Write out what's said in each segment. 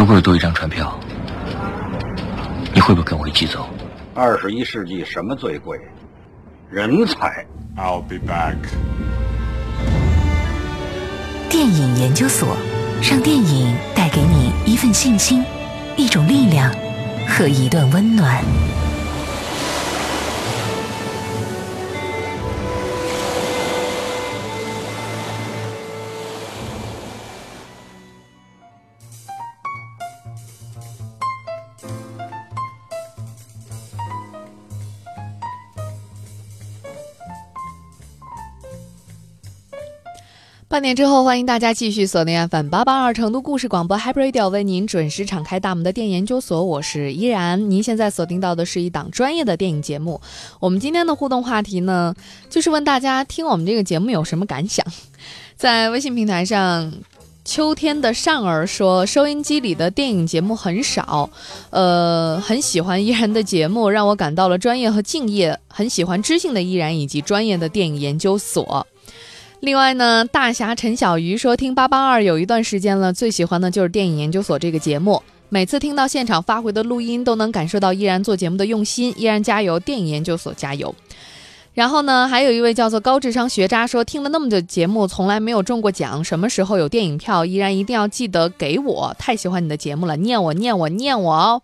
如果有多一张船票，你会不会跟我一起走？二十一世纪什么最贵？人才。I'll be back. 电影研究所，让电影带给你一份信心、一种力量和一段温暖。半点之后，欢迎大家继续锁定 FM 八八二成都故事广播 Happy Radio，为您准时敞开大门的电影研究所，我是依然。您现在锁定到的是一档专业的电影节目。我们今天的互动话题呢，就是问大家听我们这个节目有什么感想。在微信平台上，秋天的善儿说，收音机里的电影节目很少，呃，很喜欢依然的节目，让我感到了专业和敬业，很喜欢知性的依然以及专业的电影研究所。另外呢，大侠陈小鱼说，听八八二有一段时间了，最喜欢的就是电影研究所这个节目。每次听到现场发回的录音，都能感受到依然做节目的用心。依然加油，电影研究所加油。然后呢，还有一位叫做高智商学渣说，听了那么久节目，从来没有中过奖，什么时候有电影票，依然一定要记得给我。太喜欢你的节目了，念我念我念我哦。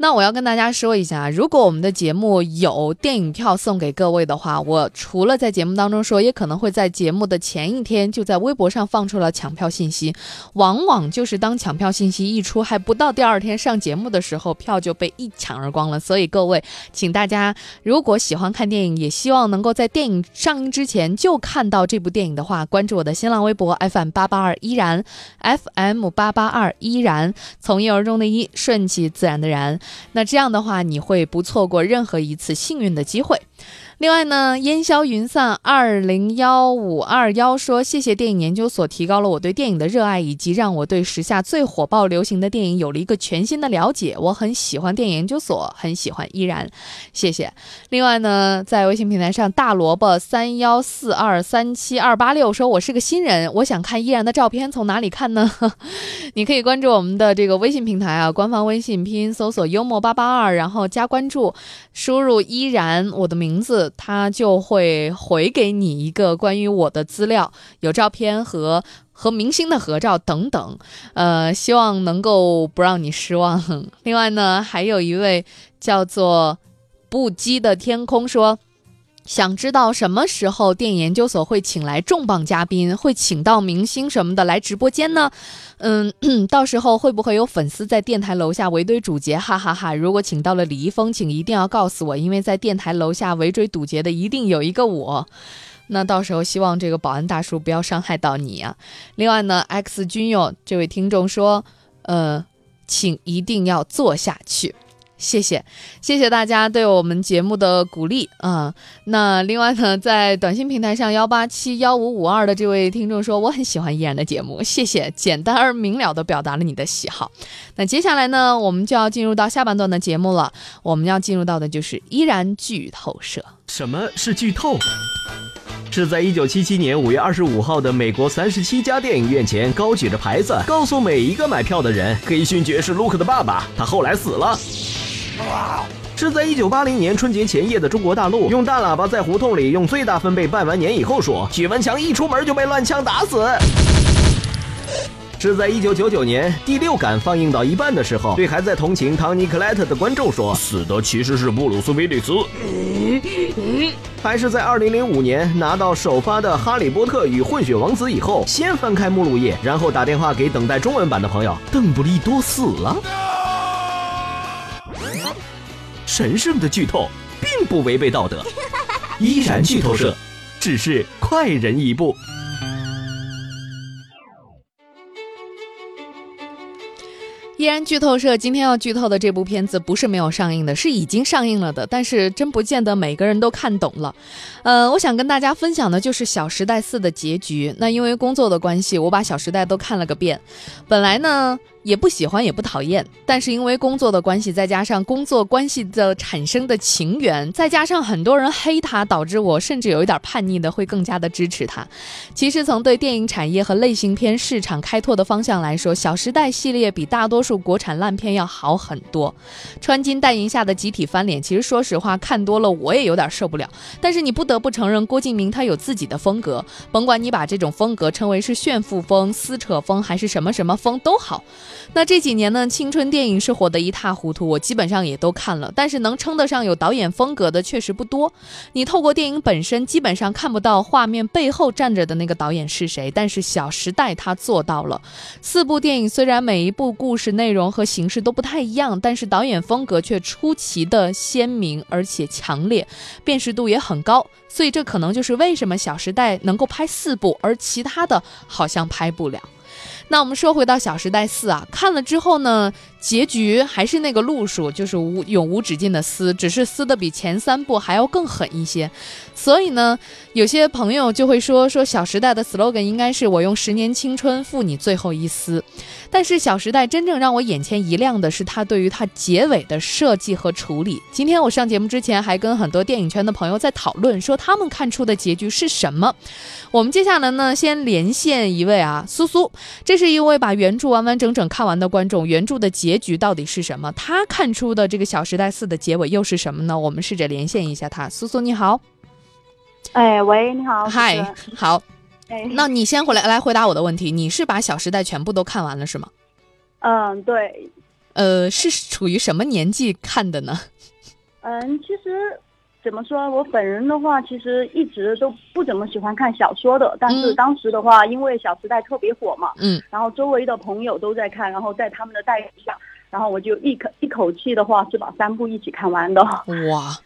那我要跟大家说一下，如果我们的节目有电影票送给各位的话，我除了在节目当中说，也可能会在节目的前一天就在微博上放出了抢票信息。往往就是当抢票信息一出，还不到第二天上节目的时候，票就被一抢而光了。所以各位，请大家如果喜欢看电影，也希望能够在电影上映之前就看到这部电影的话，关注我的新浪微博 FM 八八二依然 FM 八八二依然，从一而终的一，顺其自然的然。那这样的话，你会不错过任何一次幸运的机会。另外呢，烟消云散二零幺五二幺说：“谢谢电影研究所，提高了我对电影的热爱，以及让我对时下最火爆流行的电影有了一个全新的了解。我很喜欢电影研究所，很喜欢依然，谢谢。另外呢，在微信平台上，大萝卜三幺四二三七二八六说：“我是个新人，我想看依然的照片，从哪里看呢？你可以关注我们的这个微信平台啊，官方微信拼音搜索幽默八八二，然后加关注，输入依然我的名名字。”他就会回给你一个关于我的资料，有照片和和明星的合照等等，呃，希望能够不让你失望。另外呢，还有一位叫做不羁的天空说。想知道什么时候电影研究所会请来重磅嘉宾，会请到明星什么的来直播间呢？嗯，到时候会不会有粉丝在电台楼下围追堵截？哈哈哈！如果请到了李易峰，请一定要告诉我，因为在电台楼下围追堵截的一定有一个我。那到时候希望这个保安大叔不要伤害到你啊。另外呢，X 君友这位听众说，呃，请一定要做下去。谢谢，谢谢大家对我们节目的鼓励啊、那另外呢，在短信平台上幺八七幺五五二的这位听众说，我很喜欢依然的节目，谢谢，简单而明了的表达了你的喜好。那接下来呢，我们就要进入到下半段的节目了，我们要进入到的就是依然剧透社。什么是剧透？是在一九七七年五月二十五号的美国三十七家电影院前高举着牌子，告诉每一个买票的人，黑勋爵士卢克的爸爸，他后来死了。是在一九八零年春节前夜的中国大陆，用大喇叭在胡同里用最大分贝拜完年以后说，许文强一出门就被乱枪打死。是在一九九九年第六感放映到一半的时候，对还在同情唐尼克莱特的观众说，死的其实是布鲁斯威利斯。还是在二零零五年拿到首发的《哈利波特与混血王子》以后，先翻开目录页，然后打电话给等待中文版的朋友，邓布利多死了。神圣的剧透并不违背道德，依然剧透社，只是快人一步。依然剧透社今天要剧透的这部片子不是没有上映的，是已经上映了的，但是真不见得每个人都看懂了。呃，我想跟大家分享的就是《小时代四》的结局。那因为工作的关系，我把《小时代》都看了个遍。本来呢，也不喜欢，也不讨厌，但是因为工作的关系，再加上工作关系的产生的情缘，再加上很多人黑他，导致我甚至有一点叛逆的会更加的支持他。其实从对电影产业和类型片市场开拓的方向来说，《小时代》系列比大多数国产烂片要好很多。穿金戴银下的集体翻脸，其实说实话看多了我也有点受不了。但是你不得不承认，郭敬明他有自己的风格，甭管你把这种风格称为是炫富风、撕扯风还是什么什么风都好。那这几年呢，青春电影是火得一塌糊涂，我基本上也都看了，但是能称得上有导演风格的确实不多。你透过电影本身，基本上看不到画面背后站着的那个导演是谁，但是《小时代》他做到了。四部电影虽然每一部故事内容和形式都不太一样，但是导演风格却出奇的鲜明而且强烈，辨识度也很高。所以这可能就是为什么《小时代》能够拍四部，而其他的好像拍不了。那我们说回到《小时代四》啊，看了之后呢，结局还是那个路数，就是无永无止境的撕，只是撕的比前三部还要更狠一些。所以呢，有些朋友就会说，说《小时代》的 slogan 应该是“我用十年青春付你最后一丝”。但是《小时代》真正让我眼前一亮的是它对于它结尾的设计和处理。今天我上节目之前还跟很多电影圈的朋友在讨论，说他们看出的结局是什么。我们接下来呢，先连线一位啊，苏苏，这是一位把原著完完整整看完的观众。原著的结局到底是什么？他看出的这个《小时代四》的结尾又是什么呢？我们试着连线一下他。苏苏你好，哎，喂，你好，嗨，好，哎，那你先回来来回答我的问题，你是把《小时代》全部都看完了是吗？嗯，对，呃，是处于什么年纪看的呢？嗯，其实怎么说，我本人的话，其实一直都不怎么喜欢看小说的，但是嗯当时的话，因为《小时代》特别火嘛，嗯，然后周围的朋友都在看，然后在他们的带领下，然后我就一口一口气的话是把三部一起看完的。哇，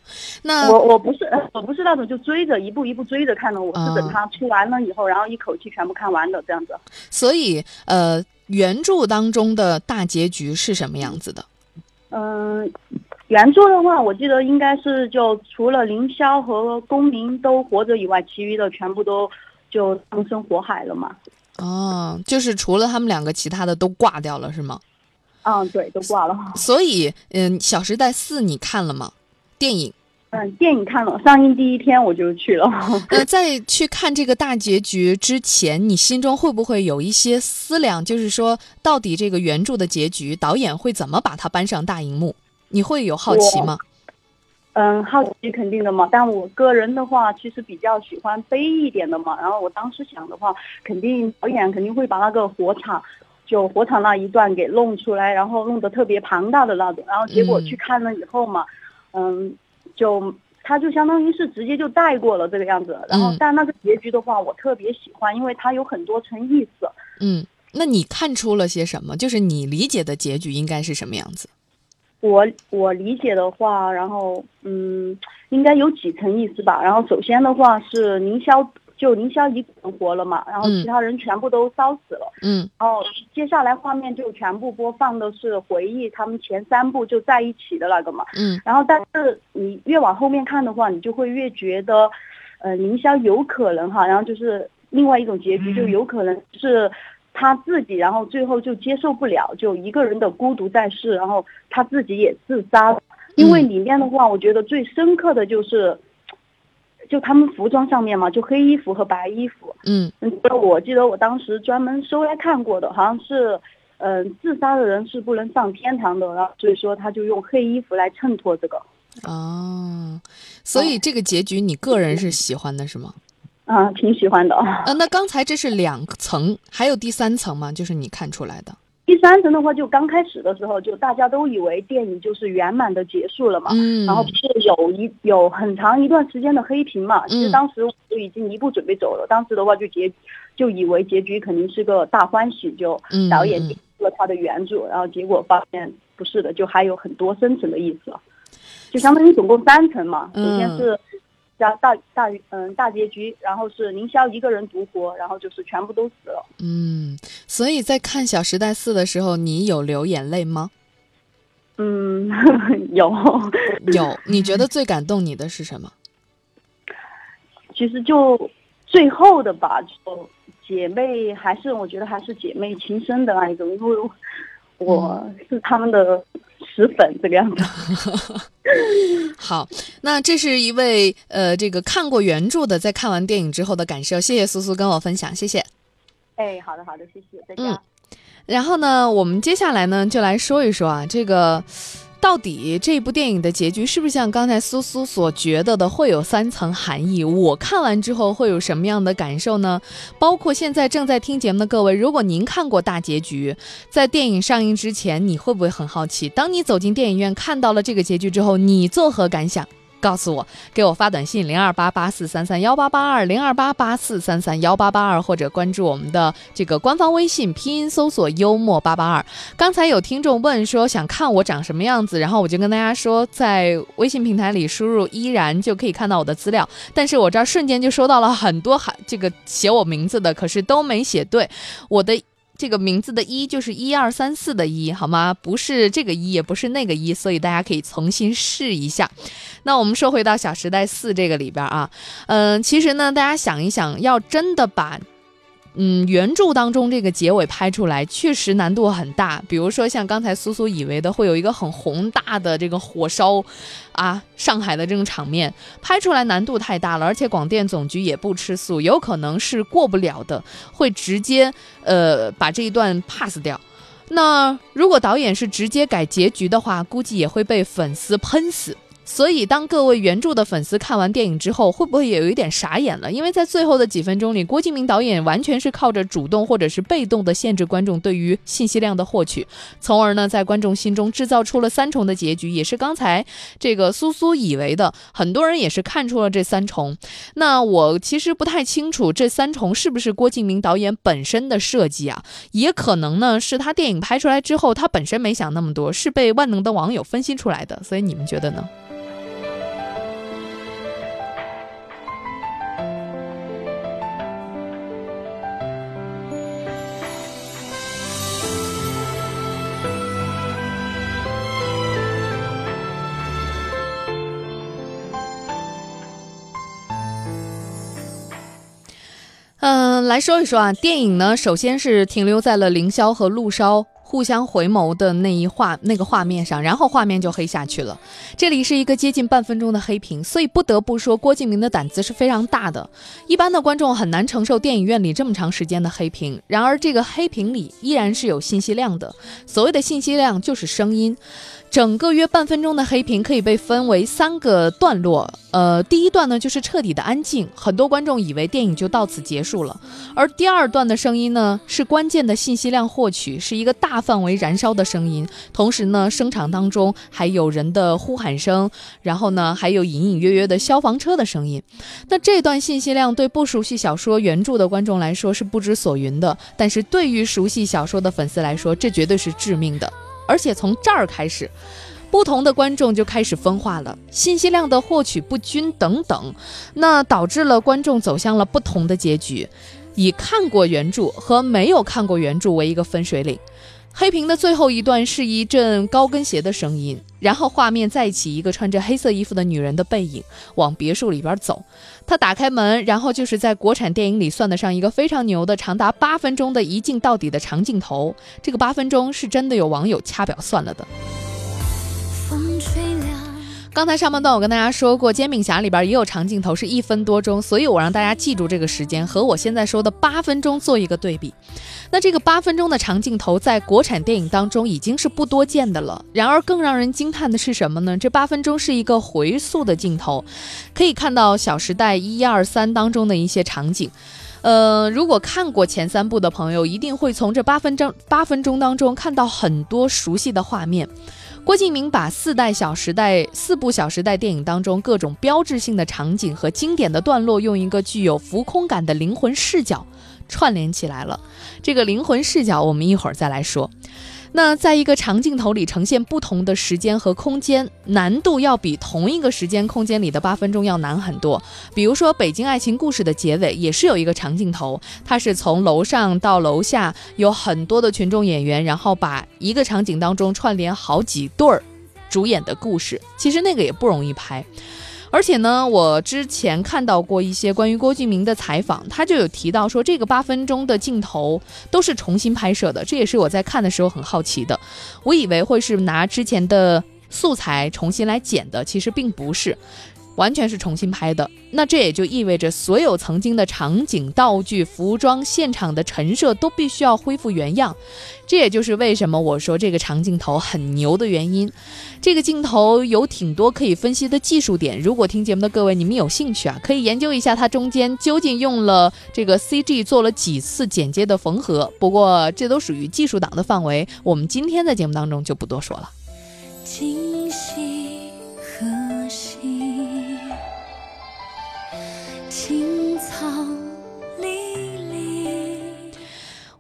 那我我不是我不是那种就追着一步一步追着看的，我是嗯等它出完了以后，然后一口气全部看完的这样子。所以呃，原著当中的大结局是什么样子的？嗯，原著的话，我记得应该是就除了凌霄和公明都活着以外，其余的全部都就葬身火海了嘛。哦，就是除了他们两个，其他的都挂掉了是吗？嗯，对，都挂了。所以，嗯，《小时代四》你看了吗？电影？嗯，电影看了，上映第一天我就去了。呃，在去看这个大结局之前，你心中会不会有一些思量？就是说，到底这个原著的结局，导演会怎么把它搬上大荧幕？你会有好奇吗？嗯，好奇肯定的嘛，但我个人的话，其实比较喜欢悲一点的嘛。然后我当时想的话，肯定导演肯定会把那个火场，就火场那一段给弄出来，然后弄得特别庞大的那种。然后结果嗯去看了以后嘛，嗯，就他就相当于是直接就带过了这个样子。然后嗯但那个结局的话，我特别喜欢，因为它有很多层意思。嗯，那你看出了些什么？就是你理解的结局应该是什么样子？我我理解的话，然后嗯，应该有几层意思吧。然后首先的话是凌霄，就凌霄一个人活了嘛，然后嗯其他人全部都烧死了。嗯然后接下来画面就全部播放的是回忆他们前三部就在一起的那个嘛。嗯然后但是你越往后面看的话，你就会越觉得，呃，凌霄有可能哈，然后就是另外一种结局，就有可能是他自己，然后最后就接受不了，就一个人的孤独在世，然后他自己也自杀了。因为里面的话，我觉得最深刻的就是，就他们服装上面嘛，就黑衣服和白衣服。嗯嗯，我记得我当时专门搜来看过的，好像是，嗯、自杀的人是不能上天堂的，然后所以说他就用黑衣服来衬托这个。哦，所以这个结局你个人是喜欢的是吗？啊，挺喜欢的。啊，那刚才这是两层，还有第三层吗？就是你看出来的。第三层的话，就刚开始的时候，就大家都以为电影就是圆满的结束了嘛，嗯，然后不是有一有很长一段时间的黑屏嘛，其实嗯当时我就已经一步准备走了，当时的话就结就以为结局肯定是个大欢喜，就嗯导演嗯接受了他的原著，然后结果发现不是的，就还有很多深层的意思，就相当于总共三层嘛，首先嗯是。加大大嗯大结局，然后是凌霄一个人独活，然后就是全部都死了。嗯，所以在看《小时代四》的时候，你有流眼泪吗？嗯，有，有。你觉得最感动你的是什么？其实就最后的吧，就姐妹还是我觉得还是姐妹情深的那一种，因为我是他们的死粉这个样子。好，那这是一位呃，这个看过原著的，在看完电影之后的感受。谢谢苏苏跟我分享，谢谢。哎，好的好的，谢谢，再见。嗯然后呢，我们接下来呢就来说一说啊，这个到底这部电影的结局是不是像刚才苏苏所觉得的会有三层含义？我看完之后会有什么样的感受呢？包括现在正在听节目的各位，如果您看过大结局，在电影上映之前，你会不会很好奇？当你走进电影院看到了这个结局之后，你作何感想？告诉我，给我发短信零二八八四三三幺八八二零二八八四三三幺八八二，或者关注我们的这个官方微信，拼音搜索幽默八八二。刚才有听众问说想看我长什么样子，然后我就跟大家说，在微信平台里输入依然就可以看到我的资料。但是我这儿瞬间就收到了很多喊这个写我名字的，可是都没写对，我的。这个名字的一就是一二三四的一，好吗？不是这个一，也不是那个一，所以大家可以重新试一下。那我们说回到《小时代四》这个里边啊，嗯、其实呢，大家想一想，要真的把。嗯，原著当中这个结尾拍出来确实难度很大。比如说像刚才苏苏以为的会有一个很宏大的这个火烧，啊，上海的这种场面，拍出来难度太大了，而且广电总局也不吃素，有可能是过不了的，会直接呃把这一段 pass 掉。那如果导演是直接改结局的话，估计也会被粉丝喷死。所以，当各位原著的粉丝看完电影之后，会不会也有一点傻眼了？因为在最后的几分钟里，郭敬明导演完全是靠着主动或者是被动的限制观众对于信息量的获取，从而呢，在观众心中制造出了三重的结局，也是刚才这个苏苏以为的。很多人也是看出了这三重。那我其实不太清楚这三重是不是郭敬明导演本身的设计啊？也可能呢是他电影拍出来之后，他本身没想那么多，是被万能的网友分析出来的。所以你们觉得呢？来说一说啊，电影呢，首先是停留在了凌霄和陆烧互相回眸的那一画那个画面上，然后画面就黑下去了。这里是一个接近半分钟的黑屏，所以不得不说郭敬明的胆子是非常大的。一般的观众很难承受电影院里这么长时间的黑屏，然而这个黑屏里依然是有信息量的。所谓的信息量就是声音。整个约半分钟的黑屏可以被分为三个段落，呃，第一段呢就是彻底的安静，很多观众以为电影就到此结束了，而第二段的声音呢是关键的信息量获取，是一个大范围燃烧的声音，同时呢声场当中还有人的呼喊声，然后呢还有隐隐约约的消防车的声音，那这段信息量对不熟悉小说原著的观众来说是不知所云的，但是对于熟悉小说的粉丝来说，这绝对是致命的。而且从这儿开始，不同的观众就开始分化了，信息量的获取不均等等，那导致了观众走向了不同的结局，以看过原著和没有看过原著为一个分水岭。黑屏的最后一段是一阵高跟鞋的声音，然后画面再起一个穿着黑色衣服的女人的背影往别墅里边走。他打开门，然后就是在国产电影里算得上一个非常牛的长达八分钟的一镜到底的长镜头。这个八分钟是真的有网友掐表算了的。刚才上半段我跟大家说过，《煎饼侠》里边也有长镜头是一分多钟，所以我让大家记住这个时间，和我现在说的八分钟做一个对比。那这个八分钟的长镜头在国产电影当中已经是不多见的了。然而更让人惊叹的是什么呢？这八分钟是一个回溯的镜头，可以看到《小时代》一二三当中的一些场景。呃，如果看过前三部的朋友，一定会从这八分钟八分钟当中看到很多熟悉的画面。郭敬明把四代《小时代》四部《小时代》电影当中各种标志性的场景和经典的段落，用一个具有浮空感的灵魂视角串联起来了。这个灵魂视角，我们一会儿再来说。那在一个长镜头里呈现不同的时间和空间，难度要比同一个时间空间里的八分钟要难很多。比如说《北京爱情故事》的结尾也是有一个长镜头，它是从楼上到楼下，有很多的群众演员，然后把一个场景当中串联好几对儿主演的故事，其实那个也不容易拍。而且呢，我之前看到过一些关于郭敬明的采访，他就有提到说，这个八分钟的镜头都是重新拍摄的，这也是我在看的时候很好奇的。我以为会是拿之前的素材重新来剪的，其实并不是。完全是重新拍的，那这也就意味着所有曾经的场景、道具、服装、现场的陈设都必须要恢复原样。这也就是为什么我说这个长镜头很牛的原因。这个镜头有挺多可以分析的技术点，如果听节目的各位你们有兴趣啊，可以研究一下它中间究竟用了这个 CG 做了几次剪接的缝合。不过这都属于技术党的范围，我们今天在节目当中就不多说了。今夕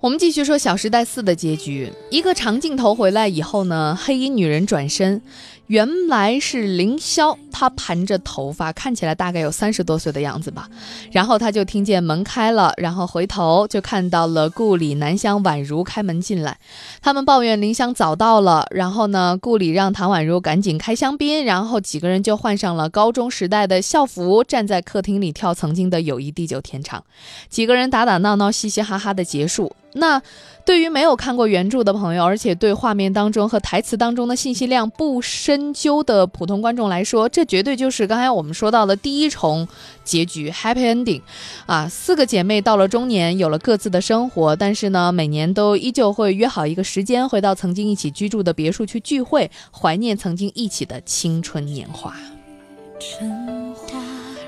我们继续说《小时代四》的结局。一个长镜头回来以后呢，黑衣女人转身，原来是凌霄。她盘着头发，看起来大概有三十多岁的样子吧。然后她就听见门开了，然后回头就看到了顾里、南湘、宛如开门进来。他们抱怨林香早到了，然后呢，顾里让唐宛如赶紧开香槟，然后几个人就换上了高中时代的校服，站在客厅里跳曾经的友谊地久天长。几个人打打闹闹，嘻嘻哈哈的结束。那对于没有看过原著的朋友，而且对画面当中和台词当中的信息量不深究的普通观众来说，这绝对就是刚才我们说到的第一重结局 （happy ending） 啊！四个姐妹到了中年，有了各自的生活，但是呢，每年都依旧会约好一个时间，回到曾经一起居住的别墅去聚会，怀念曾经一起的青春年华。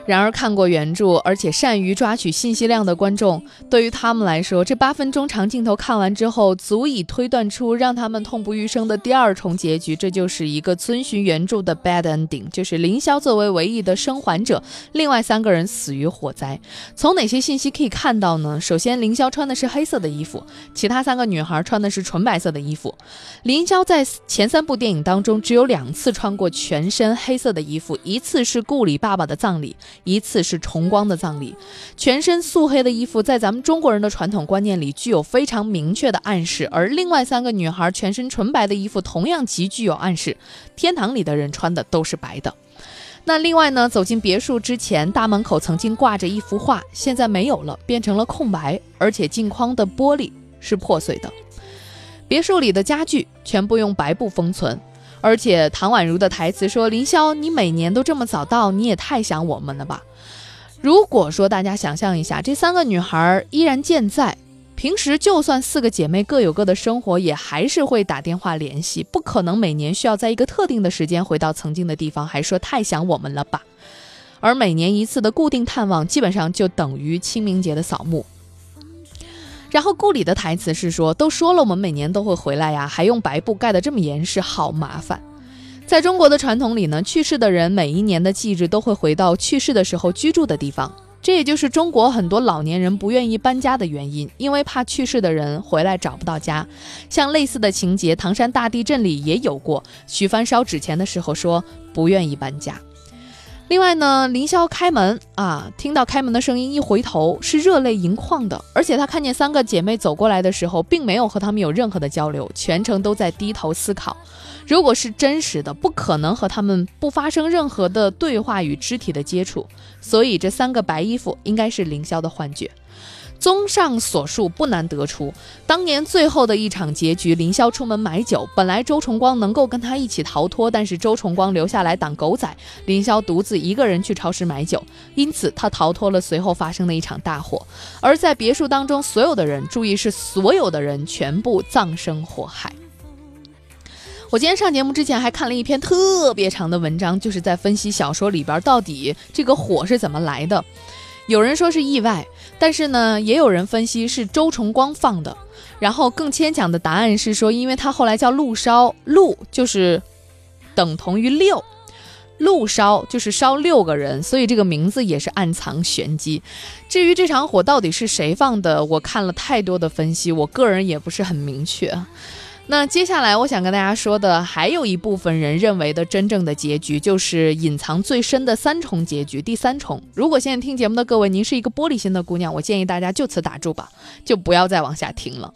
然而，看过原著而且善于抓取信息量的观众，对于他们来说，这八分钟长镜头看完之后，足以推断出让他们痛不欲生的第二重结局。这就是一个遵循原著的 bad ending，就是凌霄作为唯一的生还者，另外三个人死于火灾。从哪些信息可以看到呢？首先，凌霄穿的是黑色的衣服，其他三个女孩穿的是纯白色的衣服。凌霄在前三部电影当中只有两次穿过全身黑色的衣服，一次是顾里爸爸的葬礼。一次是重光的葬礼，全身素黑的衣服在咱们中国人的传统观念里具有非常明确的暗示，而另外三个女孩全身纯白的衣服同样极具有暗示，天堂里的人穿的都是白的。那另外呢，走进别墅之前，大门口曾经挂着一幅画，现在没有了，变成了空白，而且镜框的玻璃是破碎的。别墅里的家具全部用白布封存。而且唐宛如的台词说：“林霄，你每年都这么早到，你也太想我们了吧？”如果说大家想象一下，这三个女孩依然健在，平时就算四个姐妹各有各的生活，也还是会打电话联系，不可能每年需要在一个特定的时间回到曾经的地方，还说太想我们了吧？而每年一次的固定探望，基本上就等于清明节的扫墓。然后顾里的台词是说：“都说了，我们每年都会回来呀，还用白布盖得这么严实，好麻烦。”在中国的传统里呢，去世的人每一年的忌日都会回到去世的时候居住的地方，这也就是中国很多老年人不愿意搬家的原因，因为怕去世的人回来找不到家。像类似的情节，唐山大地震里也有过。徐帆烧纸钱的时候说不愿意搬家。另外呢，凌霄开门啊，听到开门的声音，一回头是热泪盈眶的，而且他看见三个姐妹走过来的时候，并没有和她们有任何的交流，全程都在低头思考。如果是真实的，不可能和她们不发生任何的对话与肢体的接触，所以这三个白衣服应该是凌霄的幻觉。综上所述，不难得出，当年最后的一场结局，凌霄出门买酒，本来周崇光能够跟他一起逃脱，但是周崇光留下来挡狗仔，凌霄独自一个人去超市买酒，因此他逃脱了随后发生的一场大火。而在别墅当中，所有的人，注意是所有的人，全部葬身火海。我今天上节目之前还看了一篇特别长的文章，就是在分析小说里边到底这个火是怎么来的。有人说是意外，但是呢，也有人分析是周崇光放的。然后更牵强的答案是说，因为他后来叫陆烧，陆就是等同于六，陆烧就是烧六个人，所以这个名字也是暗藏玄机。至于这场火到底是谁放的，我看了太多的分析，我个人也不是很明确。那接下来我想跟大家说的，还有一部分人认为的真正的结局，就是隐藏最深的三重结局。第三重，如果现在听节目的各位，您是一个玻璃心的姑娘，我建议大家就此打住吧，就不要再往下听了。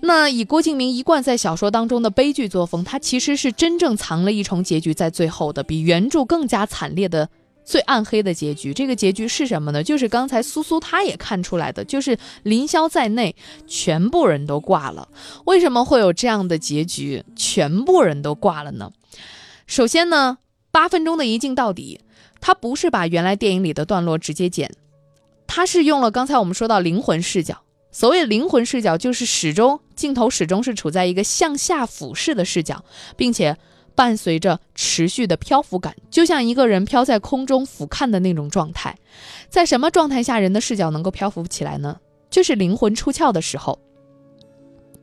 那以郭敬明一贯在小说当中的悲剧作风，他其实是真正藏了一重结局在最后的，比原著更加惨烈的最暗黑的结局。这个结局是什么呢？就是刚才苏苏她也看出来的，就是凌霄在内全部人都挂了。为什么会有这样的结局？全部人都挂了呢？首先呢，八分钟的一镜到底，它不是把原来电影里的段落直接剪，它是用了刚才我们说到灵魂视角。所谓灵魂视角，就是始终镜头始终是处在一个向下俯视的视角，并且伴随着持续的漂浮感，就像一个人飘在空中俯瞰的那种状态。在什么状态下人的视角能够漂浮起来呢？就是灵魂出窍的时候。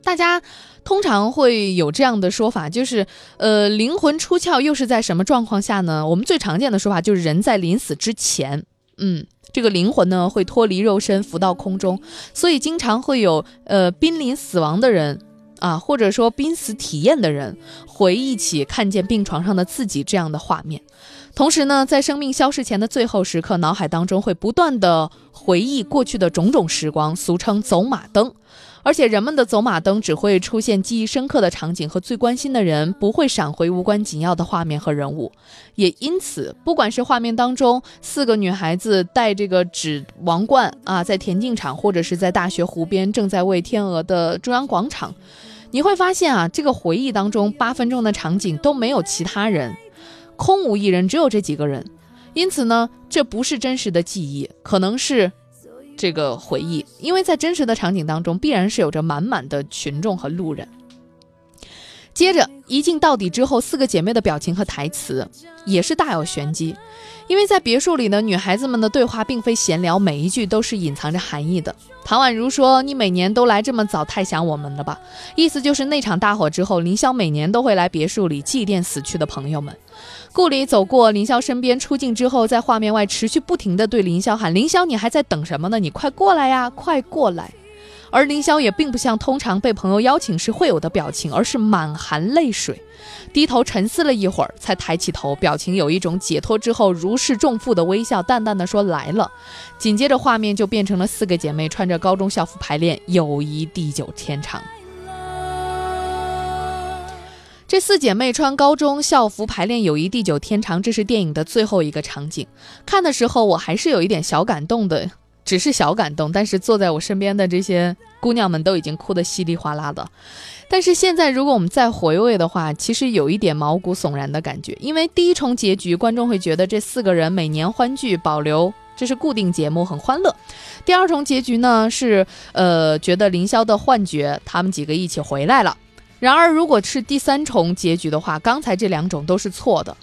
大家通常会有这样的说法，就是呃，灵魂出窍又是在什么状况下呢？我们最常见的说法就是人在临死之前，嗯。这个灵魂呢会脱离肉身浮到空中，所以经常会有呃濒临死亡的人啊，或者说濒死体验的人回忆起看见病床上的自己这样的画面。同时呢，在生命消逝前的最后时刻，脑海当中会不断的回忆过去的种种时光，俗称走马灯。而且人们的走马灯只会出现记忆深刻的场景和最关心的人，不会闪回无关紧要的画面和人物。也因此，不管是画面当中四个女孩子戴这个纸王冠啊，在田径场，或者是在大学湖边正在喂天鹅的中央广场，你会发现啊，这个回忆当中八分钟的场景都没有其他人，空无一人，只有这几个人。因此呢，这不是真实的记忆，可能是。这个回忆，因为在真实的场景当中，必然是有着满满的群众和路人。接着一镜到底之后，四个姐妹的表情和台词也是大有玄机。因为在别墅里呢，女孩子们的对话并非闲聊，每一句都是隐藏着含义的。唐宛如说：“你每年都来这么早，太想我们了吧？”意思就是那场大火之后，凌霄每年都会来别墅里祭奠死去的朋友们。顾里走过凌霄身边，出镜之后，在画面外持续不停地对凌霄喊：“凌霄，你还在等什么呢？你快过来呀，快过来！”而凌霄也并不像通常被朋友邀请时会有的表情，而是满含泪水。低头沉思了一会儿，才抬起头，表情有一种解脱之后如释重负的微笑，淡淡的说：“来了。”紧接着画面就变成了四个姐妹穿着高中校服排练，友谊地久天长。这四姐妹穿高中校服排练，友谊地久天长。这是电影的最后一个场景。看的时候，我还是有一点小感动的，只是小感动。但是坐在我身边的这些姑娘们都已经哭得稀里哗啦的。但是现在，如果我们再回味的话，其实有一点毛骨悚然的感觉。因为第一重结局，观众会觉得这四个人每年欢聚，保留这是固定节目，很欢乐。第二重结局呢，是呃觉得凌霄的幻觉，他们几个一起回来了。然而，如果是第三重结局的话，刚才这两种都是错的。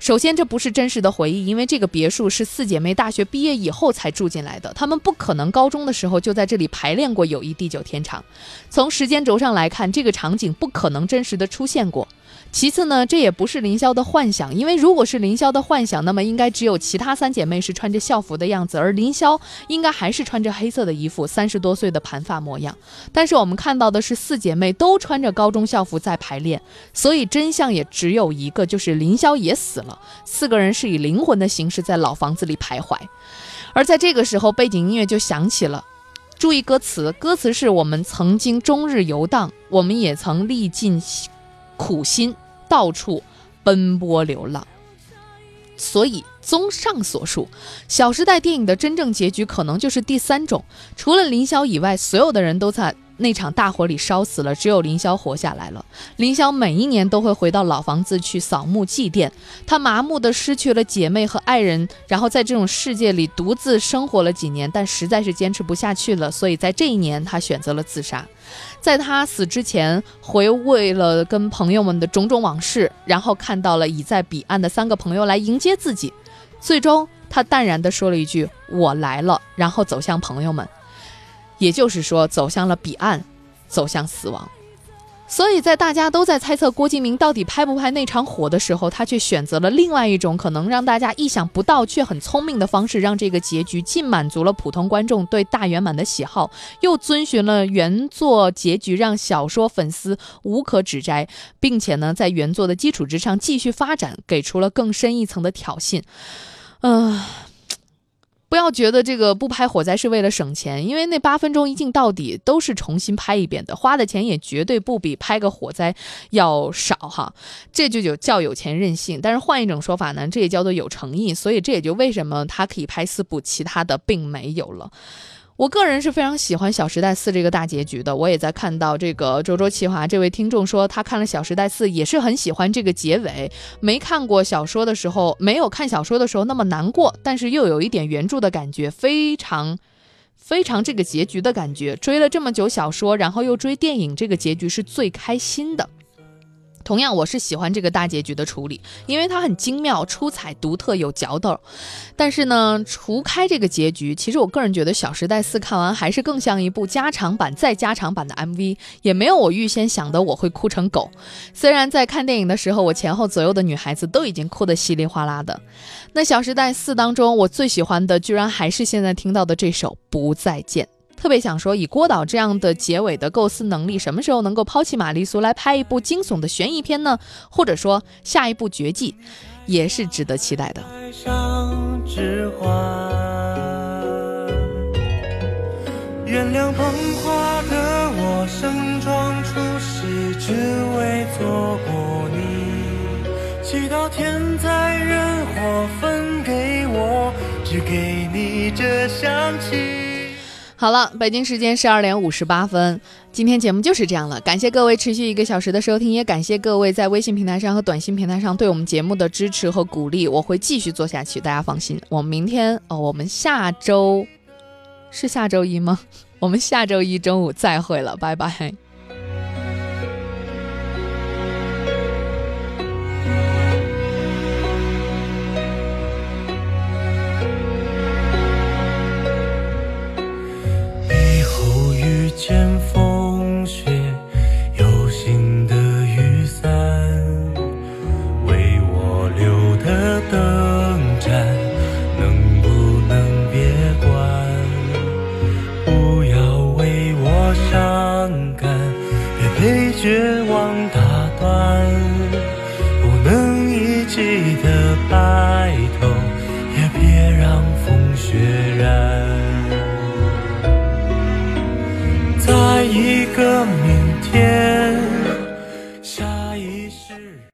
首先，这不是真实的回忆，因为这个别墅是四姐妹大学毕业以后才住进来的，她们不可能高中的时候就在这里排练过《友谊地久天长》。从时间轴上来看，这个场景不可能真实的出现过。其次呢，这也不是凌霄的幻想，因为如果是凌霄的幻想，那么应该只有其他三姐妹是穿着校服的样子，而凌霄应该还是穿着黑色的衣服，三十多岁的盘发模样。但是我们看到的是四姐妹都穿着高中校服在排练，所以真相也只有一个，就是凌霄也死了。四个人是以灵魂的形式在老房子里徘徊，而在这个时候，背景音乐就响起了。注意歌词，歌词是我们曾经终日游荡，我们也曾历尽。苦心到处奔波流浪，所以综上所述，《小时代》电影的真正结局可能就是第三种。除了林萧以外，所有的人都在。那场大火里烧死了，只有凌霄活下来了。凌霄每一年都会回到老房子去扫墓祭奠，他麻木的失去了姐妹和爱人，然后在这种世界里独自生活了几年，但实在是坚持不下去了，所以在这一年他选择了自杀。在他死之前，回味了跟朋友们的种种往事，然后看到了已在彼岸的三个朋友来迎接自己，最终他淡然地说了一句：“我来了。”然后走向朋友们。也就是说，走向了彼岸，走向死亡。所以在大家都在猜测郭敬明到底拍不拍那场火的时候，他却选择了另外一种可能让大家意想不到却很聪明的方式，让这个结局既满足了普通观众对大圆满的喜好，又遵循了原作结局，让小说粉丝无可指摘，并且呢，在原作的基础之上继续发展，给出了更深一层的挑衅。嗯。不要觉得这个不拍火灾是为了省钱，因为那八分钟一镜到底都是重新拍一遍的，花的钱也绝对不比拍个火灾要少哈。这就有叫有钱任性。但是换一种说法呢，这也叫做有诚意。所以这也就为什么他可以拍四部，其他的并没有了。我个人是非常喜欢《小时代四》这个大结局的。我也在看到这个周周奇华这位听众说，他看了《小时代四》也是很喜欢这个结尾。没看过小说的时候，没有看小说的时候那么难过，但是又有一点原著的感觉，非常非常这个结局的感觉。追了这么久小说，然后又追电影，这个结局是最开心的。同样，我是喜欢这个大结局的处理，因为它很精妙、出彩、独特、有嚼头。但是呢，除开这个结局，其实我个人觉得《小时代四》看完还是更像一部加长版再加长版的 MV，也没有我预先想的我会哭成狗。虽然在看电影的时候，我前后左右的女孩子都已经哭得稀里哗啦的。那《小时代四》当中，我最喜欢的居然还是现在听到的这首《不再见》。特别想说，以郭导这样的结尾的构思能力，什么时候能够抛弃玛丽苏来拍一部惊悚的悬疑片呢？或者说下一部绝技，也是值得期待的。原谅捧花的我，盛装出席，只为错过你。祈祷天灾人祸分给我，只给你这香气。好了，北京时间十二点五十八分，今天节目就是这样了。感谢各位持续一个小时的收听，也感谢各位在微信平台上和短信平台上对我们节目的支持和鼓励。我会继续做下去，大家放心。我们明天哦，我们下周是下周一吗？我们下周一中午再会了，拜拜。